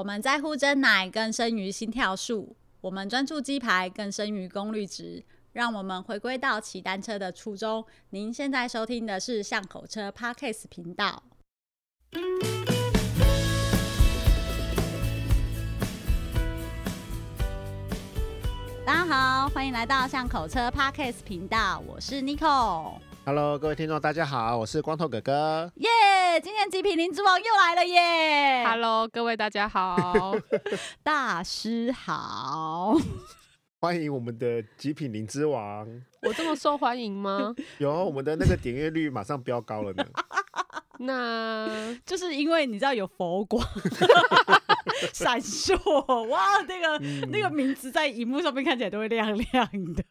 我们在乎真奶更胜于心跳数，我们专注鸡排更胜于功率值。让我们回归到骑单车的初衷。您现在收听的是巷口车 Podcast 频道。大家好，欢迎来到巷口车 Podcast 频道，我是 Nicole。Hello，各位听众，大家好，我是光头哥哥。耶，yeah, 今天极品灵之王又来了耶！Hello，各位大家好，大师好，欢迎我们的极品灵之王。我这么受欢迎吗？有，我们的那个点阅率马上飙高了呢。那就是因为你知道有佛光 闪烁，哇，那个、嗯、那个名字在荧幕上面看起来都会亮亮的，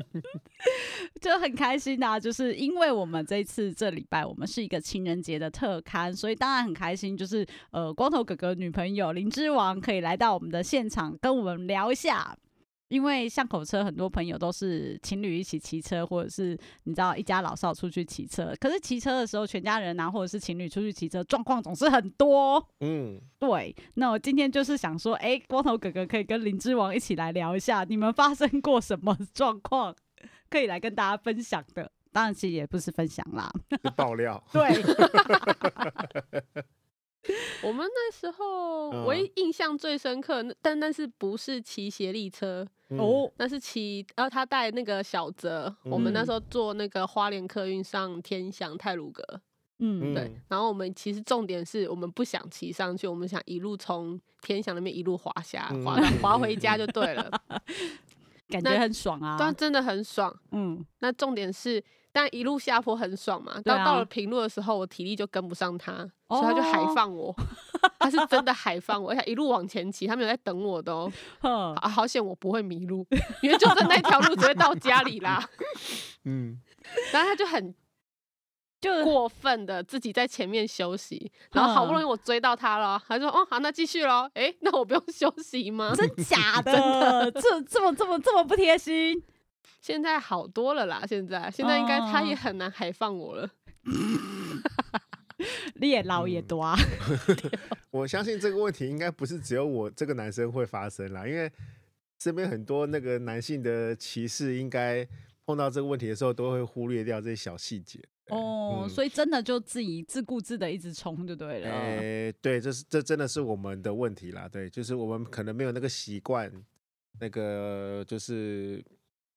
就很开心啊！就是因为我们这一次这礼拜我们是一个情人节的特刊，所以当然很开心，就是呃，光头哥哥女朋友林之王可以来到我们的现场跟我们聊一下。因为巷口车很多朋友都是情侣一起骑车，或者是你知道一家老少出去骑车。可是骑车的时候，全家人啊，或者是情侣出去骑车，状况总是很多。嗯，对。那我今天就是想说，哎，光头哥哥可以跟林之王一起来聊一下，你们发生过什么 状况，可以来跟大家分享的。当然，其实也不是分享啦，爆料。对。我们那时候，唯一印象最深刻，但但是不是骑协力车。哦，那是骑，然后他带那个小泽，嗯、我们那时候坐那个花莲客运上天祥泰鲁阁，嗯，对，然后我们其实重点是我们不想骑上去，我们想一路从天祥那边一路滑下，滑滑回家就对了，感觉很爽啊，但真的很爽，嗯，那重点是。但一路下坡很爽嘛，到到了平路的时候，我体力就跟不上他，所以他就海放我，他是真的海放我，而且一路往前骑，他没有在等我的哦，啊，好险我不会迷路，因为就是那条路只会到家里啦，嗯，然后他就很就过分的自己在前面休息，然后好不容易我追到他了，他说哦好，那继续喽，哎，那我不用 休息吗？真假的？真的，这这么这么这么不贴心？现在好多了啦，现在现在应该他也很难海放我了。你也老也多啊。我相信这个问题应该不是只有我这个男生会发生啦，因为身边很多那个男性的歧视，应该碰到这个问题的时候，都会忽略掉这些小细节。哦，嗯、所以真的就自己自顾自的一直冲就对了。哎、欸，对，这是这真的是我们的问题啦。对，就是我们可能没有那个习惯，那个就是。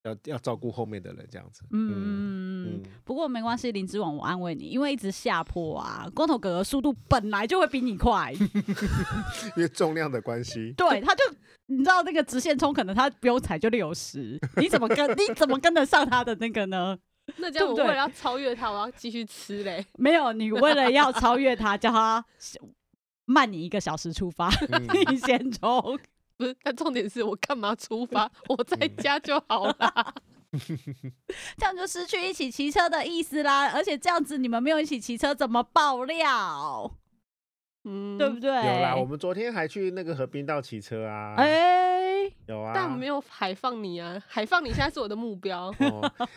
要要照顾后面的人，这样子。嗯嗯，不过没关系，林之王，我安慰你，因为一直下坡啊，光头哥哥速度本来就会比你快，因为重量的关系。对，他就你知道那个直线冲，可能他不用踩就六十，你怎么跟你怎么跟得上他的那个呢？那这样我为了要超越他，我要继续吃嘞。没有，你为了要超越他，叫他慢你一个小时出发，嗯、你先冲。不是，但重点是我干嘛出发？我在家就好啦，这样就失去一起骑车的意思啦。而且这样子你们没有一起骑车，怎么爆料？嗯，对不对？有啦，我们昨天还去那个河滨道骑车啊。哎、欸，有啊，但我没有海放你啊，海放你现在是我的目标。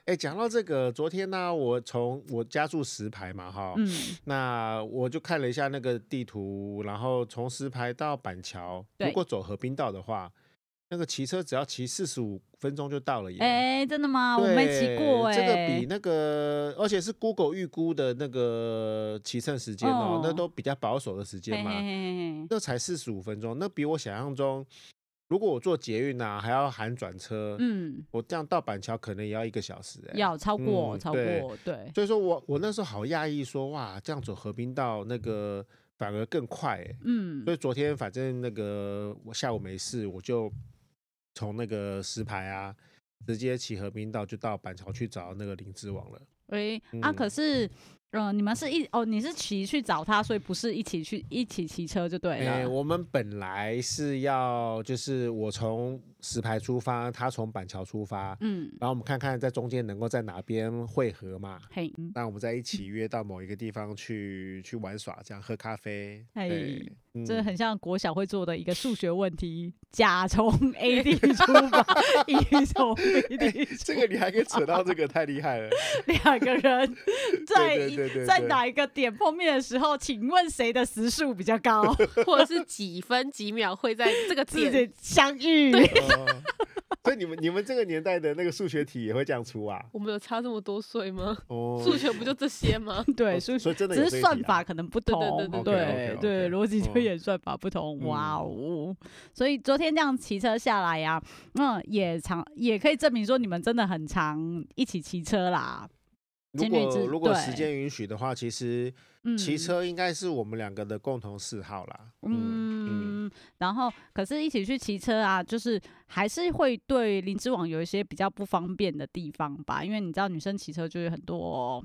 哎、哦，讲、欸、到这个，昨天呢、啊，我从我家住石牌嘛，哈，嗯，那我就看了一下那个地图，然后从石牌到板桥，如果走河滨道的话。那个骑车只要骑四十五分钟就到了耶！哎、欸，真的吗？我没骑过哎。这个比那个，而且是 Google 预估的那个骑乘时间哦，哦那都比较保守的时间嘛。嘿嘿嘿那才四十五分钟，那比我想象中，如果我坐捷运啊，还要含转车，嗯，我这样到板桥可能也要一个小时哎。要超过，嗯、超过，对。对所以说我我那时候好讶异，说哇，这样走河滨道那个反而更快哎。嗯。所以昨天反正那个我下午没事，我就。从那个石牌啊，直接骑河滨道就到板桥去找那个林之王了。喂、欸，嗯、啊，可是，嗯、呃，你们是一哦，你是骑去找他，所以不是一起去一起骑车就对了。我们本来是要就是我从石牌出发，他从板桥出发，嗯，然后我们看看在中间能够在哪边汇合嘛。嘿，那我们再一起约到某一个地方去去玩耍，这样喝咖啡。嘿，这很像国小会做的一个数学问题：甲从 A 地出发，乙从 B 地出发。这个你还可以扯到这个，太厉害了。两个人在在哪一个点碰面的时候，请问谁的时速比较高，或者是几分几秒会在这个点相遇？所以你们你们这个年代的那个数学题也会这样出啊？我们有差这么多岁吗？哦，数学不就这些吗？对，数学只是算法可能不同，对对对对，逻辑推演算法不同。哇哦！所以昨天这样骑车下来呀，嗯，也常也可以证明说你们真的很常一起骑车啦。如果如果时间允许的话，其实骑车应该是我们两个的共同嗜好啦。嗯，然后可是一起去骑车啊，就是还是会对灵之网有一些比较不方便的地方吧，因为你知道女生骑车就是很多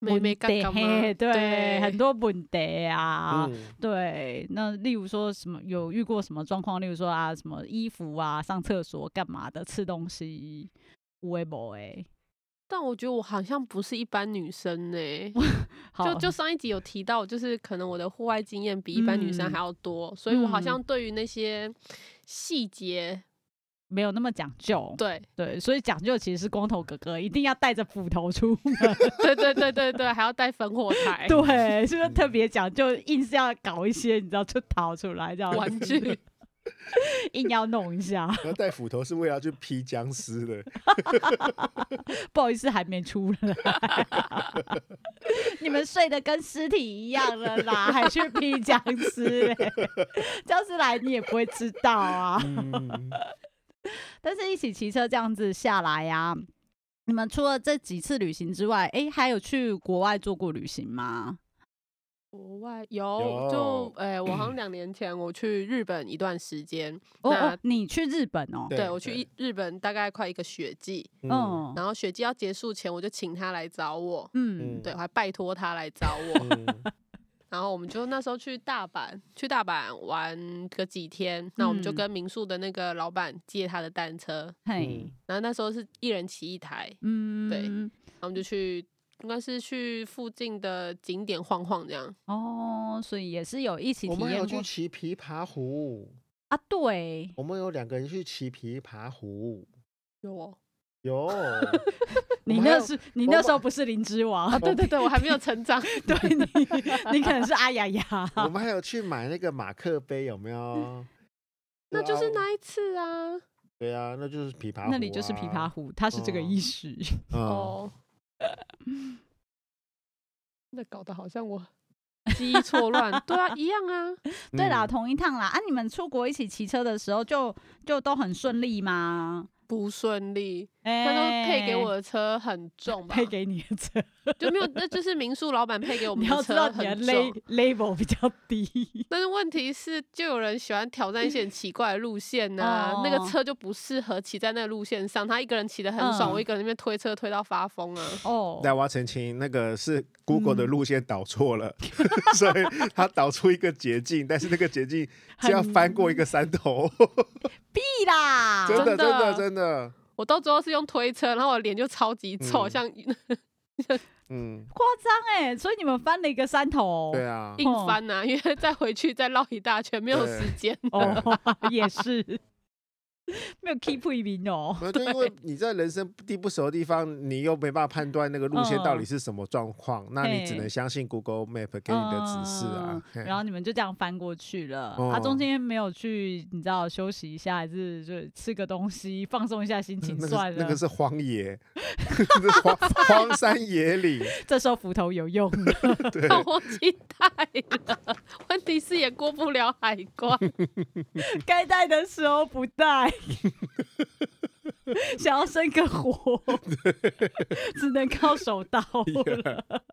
没没干干对，很多问题啊，对。那例如说什么有遇过什么状况？例如说啊，什么衣服啊，上厕所干嘛的，吃东西，会不会？但我觉得我好像不是一般女生呢、欸，就就上一集有提到，就是可能我的户外经验比一般女生还要多，嗯、所以我好像对于那些细节没有那么讲究。对对，所以讲究其实是光头哥哥一定要带着斧头出门，对对对对对，还要带烽火台，对，是不是特别讲究，硬是要搞一些你知道就逃出来这样玩具。硬要弄一下，然后带斧头是为了去劈僵尸的。不好意思，还没出来。你们睡得跟尸体一样了啦，还去劈僵尸？僵尸来你也不会知道啊。嗯、但是一起骑车这样子下来呀、啊，你们除了这几次旅行之外，哎、欸，还有去国外做过旅行吗？国外有，就哎、欸，我好像两年前我去日本一段时间。哦，那你去日本哦？对，我去日本大概快一个学季。嗯，然后学季要结束前，我就请他来找我。嗯，对，我还拜托他来找我。嗯、然后我们就那时候去大阪，去大阪玩个几天。嗯、那我们就跟民宿的那个老板借他的单车。嘿、嗯，然后那时候是一人骑一台。嗯，对，然后我们就去。应该是去附近的景点晃晃这样哦，所以也是有一起体验过。我们有去骑琵琶湖啊，对，我们有两个人去骑琵琶湖，有哦，有。你那是你那时候不是灵芝王啊？对对对，我还没有成长，对你你可能是阿雅雅。我们还有去买那个马克杯，有没有？那就是那一次啊。对啊，那就是琵琶湖，那里就是琵琶湖，它是这个意思哦。那搞得好像我 记忆错乱，对啊，一样啊，对啦，同一趟啦。啊，你们出国一起骑车的时候就，就就都很顺利吗？不顺利，他都配给我的车很重吧？配给你的车就没有，那就是民宿老板配给我 们的车很重，level 比较低。但是问题是，就有人喜欢挑战一些很奇怪的路线呐、啊，那个车就不适合骑在那个路线上。他一个人骑得很爽，我一个人那边推车推到发疯啊！哦，那我要澄清，那个是 Google 的路线导错了，所以他导出一个捷径，但是那个捷径就要翻过一个山头。屁啦！真的真的。真的，我到最后是用推车，然后我脸就超级丑，像 嗯，夸张哎！所以你们翻了一个山头，对啊，硬翻呐，因为再回去再绕一大圈，没有时间。哦，也是。没有 keep 一名哦，就因为你在人生地不熟的地方，你又没办法判断那个路线到底是什么状况，那你只能相信 Google Map 给你的指示啊。然后你们就这样翻过去了，他中间没有去，你知道休息一下，还是就吃个东西放松一下心情算了。那个是荒野，荒荒山野岭。这时候斧头有用了，我忘记带了，问题是也过不了海关，该带的时候不带。想要生个火，只能靠手刀了。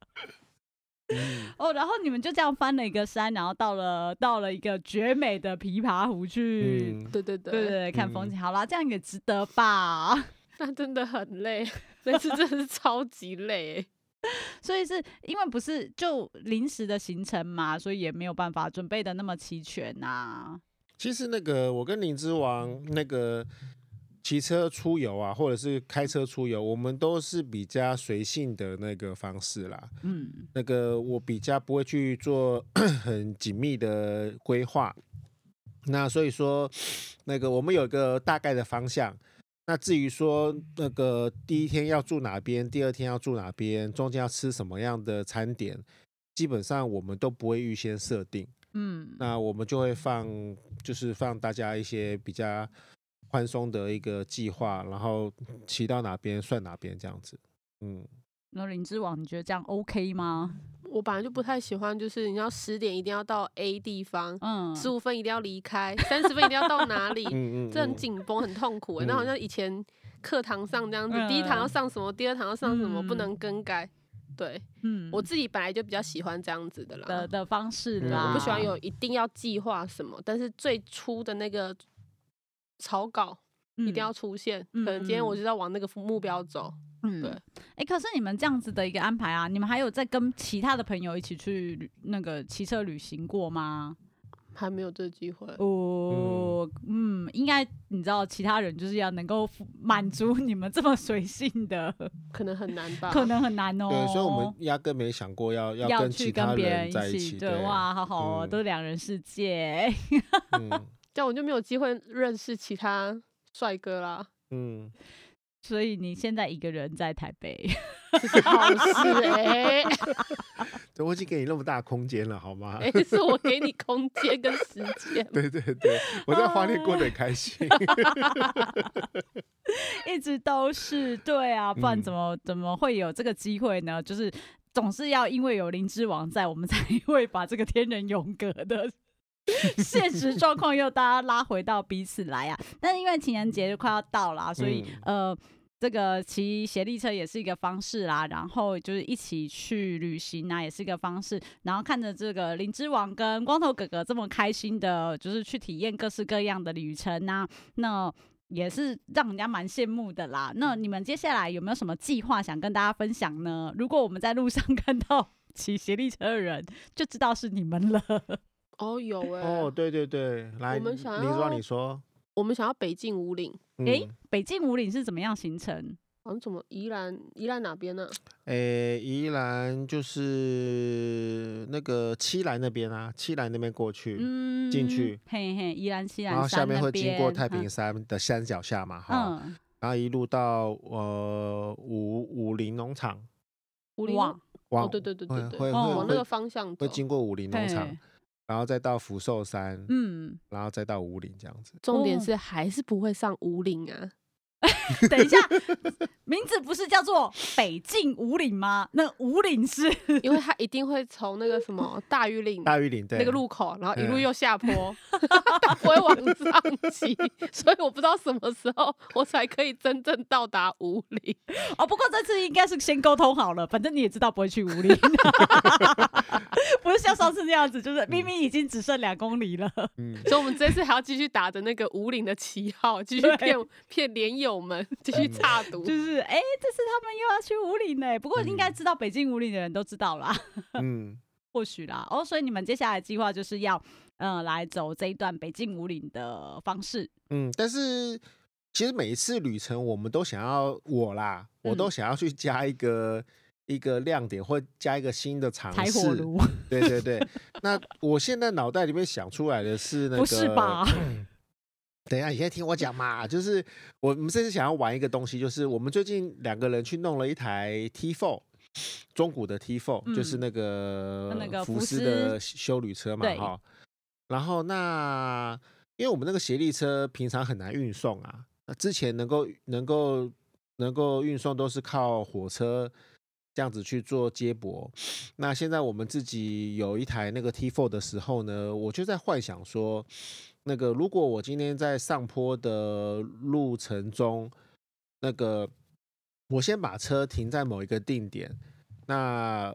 哦，然后你们就这样翻了一个山，然后到了到了一个绝美的琵琶湖去。嗯、对对对对对，看风景。好啦，这样也值得吧？那真的很累，这次真的是超级累。所以是因为不是就临时的行程嘛，所以也没有办法准备的那么齐全呐、啊。其实那个，我跟林之王那个骑车出游啊，或者是开车出游，我们都是比较随性的那个方式啦。嗯，那个我比较不会去做 很紧密的规划。那所以说，那个我们有一个大概的方向。那至于说那个第一天要住哪边，第二天要住哪边，中间要吃什么样的餐点，基本上我们都不会预先设定。嗯，那我们就会放，就是放大家一些比较宽松的一个计划，然后骑到哪边算哪边这样子。嗯，那林之王，你觉得这样 OK 吗？我本来就不太喜欢，就是你要十点一定要到 A 地方，嗯，十五分一定要离开，三十分一定要到哪里，嗯嗯，这很紧绷，很痛苦。那好像以前课堂上这样子，嗯、第一堂要上什么，第二堂要上什么，嗯、不能更改。对，嗯，我自己本来就比较喜欢这样子的啦的的方式啦，我不喜欢有一定要计划什么，但是最初的那个草稿一定要出现，嗯、可能今天我就要往那个目标走。嗯，对，哎，可是你们这样子的一个安排啊，你们还有在跟其他的朋友一起去那个骑车旅行过吗？还没有这个机会。哦，嗯，应该你知道，其他人就是要能够满足你们这么随性的，可能很难吧？可能很难哦。对，所以我们压根没想过要要跟其他人在一起。对，对，哇，好好哦，嗯、都两人世界。嗯，这样我就没有机会认识其他帅哥啦。嗯。所以你现在一个人在台北，好事哎、欸！我已经给你那么大空间了，好吗？哎、欸，是我给你空间跟时间。对对对，我在花莲过得很开心，一直都是对啊，不然怎么、嗯、怎么会有这个机会呢？就是总是要因为有林之王在，我们才会把这个天人永隔的。现实状况又大家拉回到彼此来啊！但是因为情人节就快要到了，所以呃，这个骑协力车也是一个方式啦。然后就是一起去旅行啊，也是一个方式。然后看着这个灵之王跟光头哥哥这么开心的，就是去体验各式各样的旅程啊，那也是让人家蛮羡慕的啦。那你们接下来有没有什么计划想跟大家分享呢？如果我们在路上 看到骑协力车的人，就知道是你们了。哦，有哎、欸！哦，对对对，来，我们想要，你说，你说，我们想要北进五岭。哎、嗯欸，北进五岭是怎么样形成？好像怎么宜兰？宜兰哪边呢、啊？哎、欸，宜兰就是那个七兰那边啊，七兰那边过去，嗯，进去，嘿嘿，宜兰七兰，然后下面会经过太平山的山脚下嘛，哈、嗯，然后一路到呃武武林农场，武林往，哦，对对对对对，会往那个方向会经过武林农场。然后再到福寿山，嗯，然后再到武岭这样子。重点是还是不会上武岭啊。等一下，名字不是叫做北境五岭吗？那五岭是 因为它一定会从那个什么大禹岭，大禹岭对那个路口，然后一路又下坡，他不会往上骑，所以我不知道什么时候我才可以真正到达五岭。哦，不过这次应该是先沟通好了，反正你也知道不会去五岭，不是像上次那样子，就是明明已经只剩两公里了，嗯，所以我们这次还要继续打着那个五岭的旗号，继续骗骗连友。我们 继续插读，就是哎、欸，这次他们又要去武岭呢。不过应该知道北京武岭的人都知道啦，嗯，或许啦。哦，所以你们接下来计划就是要嗯、呃、来走这一段北京武岭的方式。嗯，但是其实每一次旅程，我们都想要我啦，我都想要去加一个、嗯、一个亮点，或加一个新的尝试。对对对。那我现在脑袋里面想出来的是那个，不是吧？等一下，你先听我讲嘛。就是我们这次想要玩一个东西，就是我们最近两个人去弄了一台 T Four，中古的 T4，、嗯、就是那个那个福斯的修旅车嘛，哈。然后那因为我们那个协力车平常很难运送啊，那之前能够能够能够运送都是靠火车这样子去做接驳。那现在我们自己有一台那个 T4 的时候呢，我就在幻想说。那个，如果我今天在上坡的路程中，那个我先把车停在某一个定点，那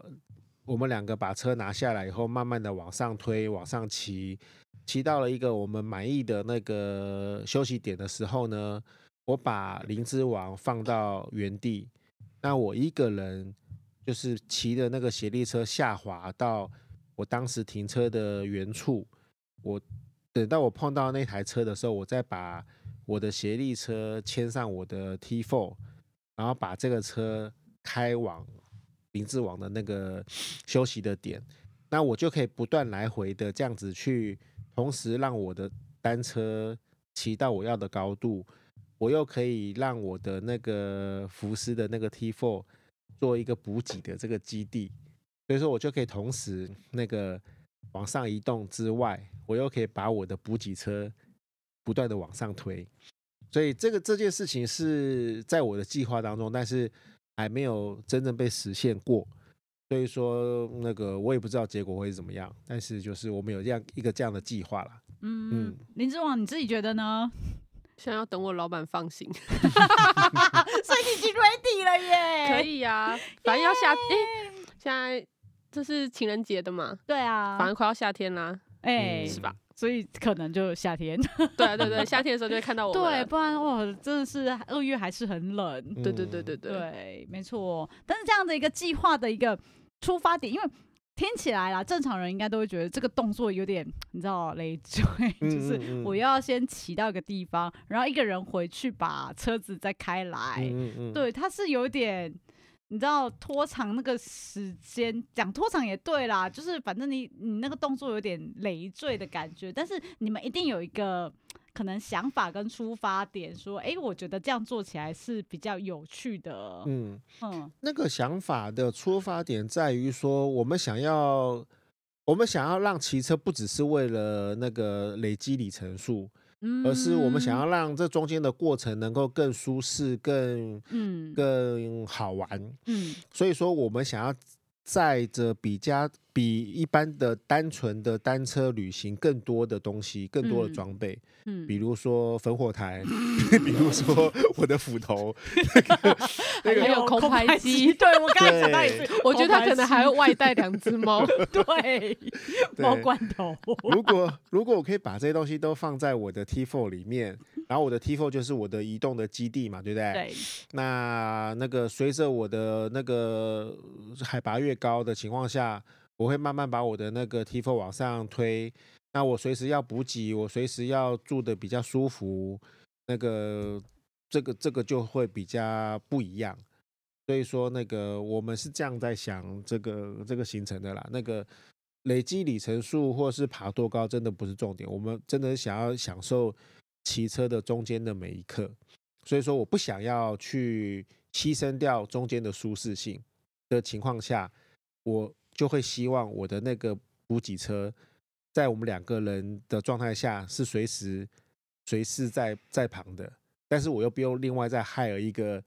我们两个把车拿下来以后，慢慢的往上推，往上骑，骑到了一个我们满意的那个休息点的时候呢，我把灵芝王放到原地，那我一个人就是骑的那个协力车下滑到我当时停车的原处，我。等到我碰到那台车的时候，我再把我的协力车牵上我的 T4，然后把这个车开往林志王的那个休息的点，那我就可以不断来回的这样子去，同时让我的单车骑到我要的高度，我又可以让我的那个福斯的那个 T4 做一个补给的这个基地，所以说我就可以同时那个往上移动之外，我又可以把我的补给车。不断的往上推，所以这个这件事情是在我的计划当中，但是还没有真正被实现过。所以说，那个我也不知道结果会是怎么样，但是就是我们有这样一个这样的计划啦。嗯嗯，林之王你自己觉得呢？想要等我老板放行 所以你已经 ready 了耶？可以啊，反正要夏天，现在这是情人节的嘛？对啊，反正快要夏天啦，哎，是吧？所以可能就夏天，对啊对对，夏天的时候就会看到我。对，不然哇，真的是二月还是很冷。对对对对对，对，没错。但是这样的一个计划的一个出发点，因为听起来啦，正常人应该都会觉得这个动作有点，你知道累赘，就是我要先骑到一个地方，然后一个人回去把车子再开来。嗯嗯，对，它是有点。你知道拖长那个时间，讲拖长也对啦，就是反正你你那个动作有点累赘的感觉，但是你们一定有一个可能想法跟出发点，说，哎、欸，我觉得这样做起来是比较有趣的。嗯嗯，那个想法的出发点在于说，我们想要，我们想要让骑车不只是为了那个累积里程数。而是我们想要让这中间的过程能够更舒适、更嗯、更好玩。嗯，所以说我们想要载着比较比一般的单纯的单车旅行更多的东西、更多的装备。嗯，比如说烽火台，比如说我的斧头，那个 还有空拍机。对，我刚才想到一次，我觉得他可能还要外带两只猫。对，猫罐头。如果如果我可以把这些东西都放在我的 T4 里面，然后我的 T4 就是我的移动的基地嘛，对不对？对。那那个随着我的那个海拔越高的情况下，我会慢慢把我的那个 T4 往上推。那我随时要补给，我随时要住的比较舒服，那个这个这个就会比较不一样。所以说，那个我们是这样在想这个这个行程的啦。那个累积里程数或是爬多高，真的不是重点。我们真的想要享受骑车的中间的每一刻。所以说，我不想要去牺牲掉中间的舒适性的情况下，我就会希望我的那个补给车。在我们两个人的状态下，是随时随时在在旁的，但是我又不用另外再 hire 一个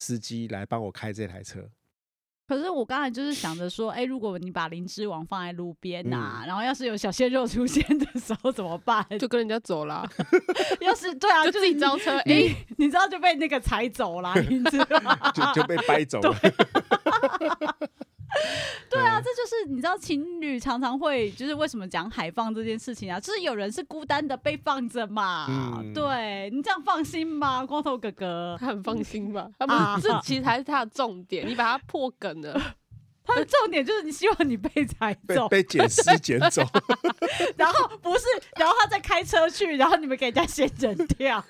司机来帮我开这台车。可是我刚才就是想着说，哎、欸，如果你把灵芝王放在路边呐、啊，嗯、然后要是有小鲜肉出现的时候怎么办？就跟人家走了。要是对啊，就自己招车，哎、欸，你知道就被那个踩走了，灵芝就就被掰走了。对啊，这就是你知道情侣常常会就是为什么讲海放这件事情啊？就是有人是孤单的被放着嘛。嗯、对你这样放心吗？光头哥哥他很放心吧？他不是，啊、这其实才是他的重点。你把他破梗了，他的重点就是你希望你被踩走，被捡尸捡走，然后不是，然后他再开车去，然后你们给人家先人跳。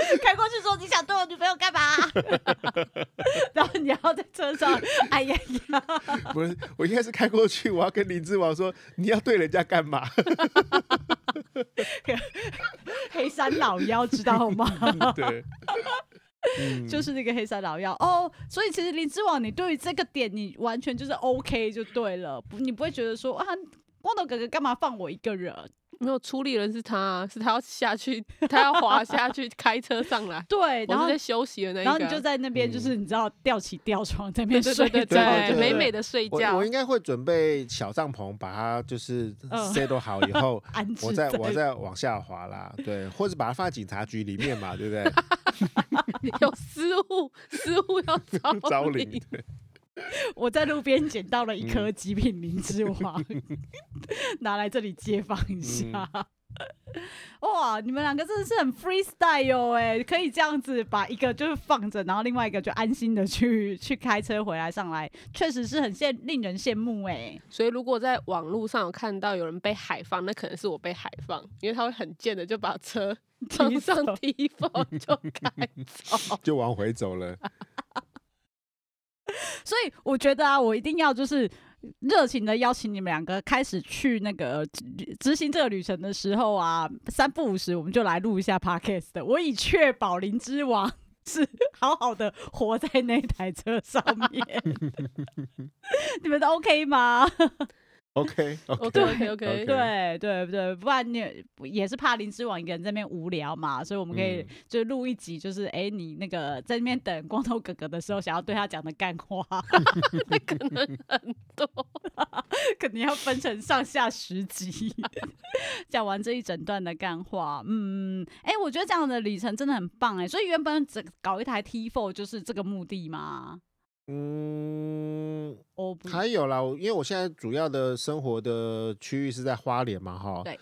开过去说，你想对我女朋友干嘛？然后你要在车上，哎呀呀！不是，我应该是开过去，我要跟林志王说，你要对人家干嘛？黑山老妖知道吗？对，就是那个黑山老妖哦。所以其实林志王，你对于这个点，你完全就是 OK 就对了，不，你不会觉得说啊，光头哥哥干嘛放我一个人？没有出力人是他，啊，是他要下去，他要滑下去开车上来。对，然后在休息的那一个，然后你就在那边，就是你知道吊起吊床在那边睡对，对，美美的睡觉。我我应该会准备小帐篷，把它就是塞都好以后，我再我再往下滑啦，对，或者把它放在警察局里面嘛，对不对？有失误，失误要 招领。我在路边捡到了一颗极品灵芝王，拿来这里街访一下。哇，你们两个真的是很 freestyle 哟，哎，可以这样子把一个就是放着，然后另外一个就安心的去去开车回来上来，确实是很羡令人羡慕哎。所以如果在网络上有看到有人被海放，那可能是我被海放，因为他会很贱的就把车装上 T4 就开走，就往回走了。所以我觉得啊，我一定要就是。热情的邀请你们两个开始去那个执行这个旅程的时候啊，三不五时我们就来录一下 podcast 的。我以确保林之王 是好好的活在那台车上面，你们都 OK 吗？OK OK OK OK 对对对，不然你也是怕林之王一个人在那边无聊嘛，所以我们可以就录一集，就是哎、嗯欸，你那个在那边等光头哥哥的时候，想要对他讲的干话，那可能很多，可能要分成上下十集，讲完这一整段的干话。嗯，哎、欸，我觉得这样的旅程真的很棒哎，所以原本整搞一台 T4 就是这个目的吗？嗯，还有啦，因为我现在主要的生活的区域是在花莲嘛，哈，对，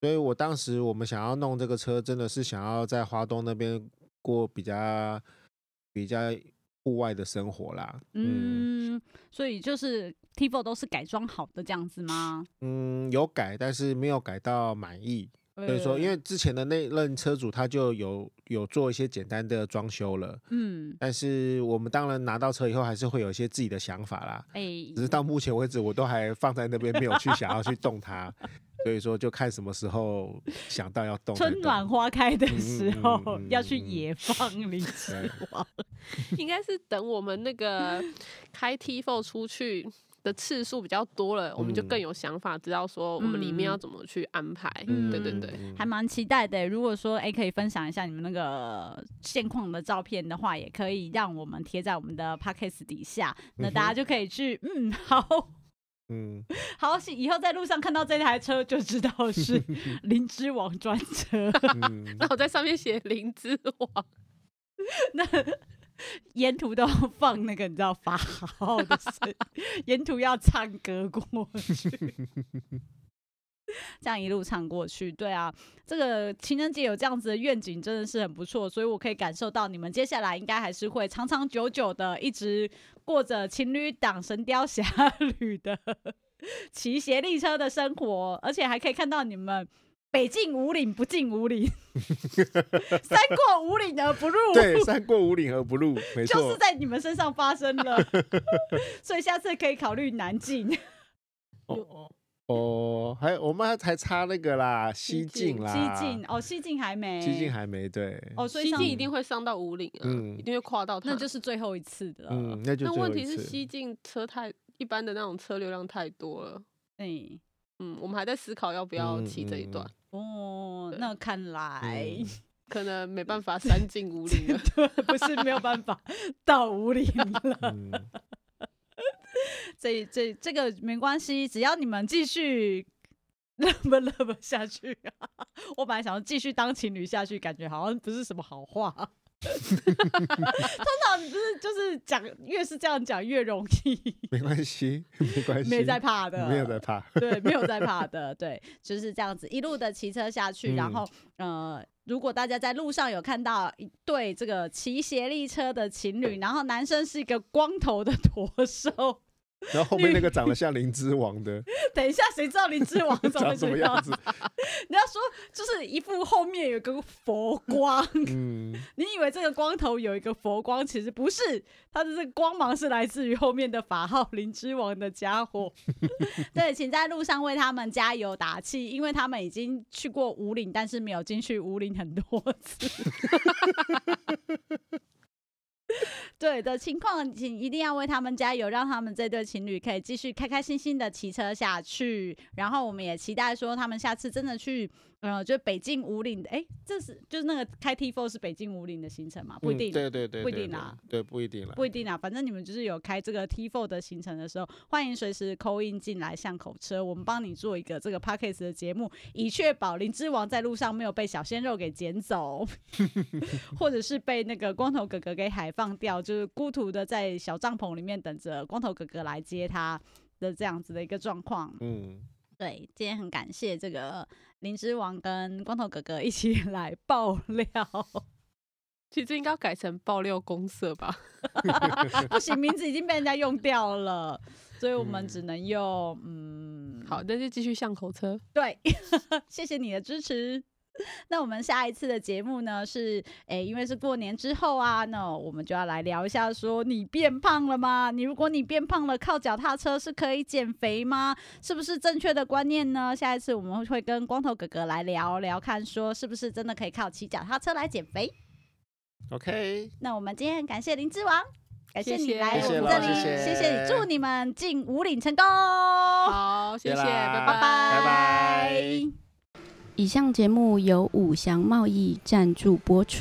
所以我当时我们想要弄这个车，真的是想要在花东那边过比较比较户外的生活啦。嗯，嗯，所以就是 T4 都是改装好的这样子吗？嗯，有改，但是没有改到满意。所以说，因为之前的那任车主他就有有做一些简单的装修了，嗯，但是我们当然拿到车以后，还是会有一些自己的想法啦，哎，只是到目前为止，我都还放在那边，没有去想要去动它，所以说就看什么时候想到要动，动。春暖花开的时候要去野放林之王，应该是等我们那个开 T4 出去的次数比较多了，我们就更有想法，知道说我们里面要怎么去安排。嗯、对对对，还蛮期待的。如果说哎、欸，可以分享一下你们那个现况的照片的话，也可以让我们贴在我们的 podcast 底下，那大家就可以去嗯，好，嗯，好，以后在路上看到这台车就知道是 灵之王专车，那我在上面写灵之王，那。沿途都要放那个，你知道法号的声，沿途要唱歌过去，这样一路唱过去。对啊，这个情人节有这样子的愿景，真的是很不错。所以我可以感受到你们接下来应该还是会长长久久的一直过着情侣档《神雕侠侣》的 骑协力车的生活，而且还可以看到你们。北进五岭，不进五岭，三过五岭而不入。对，三过五岭而不入，没错，就是在你们身上发生了。所以下次可以考虑南进。哦哦，还有我们还差那个啦，西进啦，西进哦，西进还没，西进还没对。哦，所以西进一定会上到五岭啊，嗯，一定会跨到它，那就是最后一次的。嗯，那就那问题是西进车太一般的那种车流量太多了。哎，嗯，我们还在思考要不要骑这一段。哦，那看来、嗯、可能没办法三进五里了，不是没有办法到五里了。嗯、这这这个没关系，只要你们继续乐不乐不下去啊！我本来想要继续当情侣下去，感觉好像不是什么好话。通常你不是就是讲，越是这样讲越容易。没关系，没关系，没在怕的，没有在怕。对，没有在怕的，对，就是这样子一路的骑车下去。嗯、然后，呃，如果大家在路上有看到一对这个骑斜力车的情侣，然后男生是一个光头的驼兽。然后后面那个长得像林之王的，等一下，谁知道林之王 长什么样子？你要说就是一副后面有个佛光，嗯，你以为这个光头有一个佛光，其实不是，他的这个光芒是来自于后面的法号林之王的家伙。对，请在路上为他们加油打气，因为他们已经去过武岭，但是没有进去武岭很多次。对的情况，请一定要为他们加油，让他们这对情侣可以继续开开心心的骑车下去。然后我们也期待说，他们下次真的去。呃，就北京五岭的，哎，这是就是那个开 T Four 是北京五岭的行程嘛？不一定，嗯、对对对，不一定啊，对，不一定了，不一定啊。反正你们就是有开这个 T Four 的行程的时候，欢迎随时 call in 进来巷口车，我们帮你做一个这个 Podcast 的节目，以确保林之王在路上没有被小鲜肉给捡走，或者是被那个光头哥哥给海放掉，就是孤独的在小帐篷里面等着光头哥哥来接他的这样子的一个状况。嗯。对，今天很感谢这个灵芝王跟光头哥哥一起 来爆料。其实应该要改成爆料公社吧？不行，名字已经被人家用掉了，所以我们只能用嗯，嗯好，那就继续巷口车。对，谢谢你的支持。那我们下一次的节目呢是，哎、欸，因为是过年之后啊，那我们就要来聊一下，说你变胖了吗？你如果你变胖了，靠脚踏车是可以减肥吗？是不是正确的观念呢？下一次我们会跟光头哥哥来聊聊，看说是不是真的可以靠骑脚踏车来减肥？OK，那我们今天感谢灵芝王，感谢你来我们这里，谢谢，谢谢你，祝你们进五岭成功。好，谢谢，拜拜，拜拜。以上节目由五祥贸易赞助播出。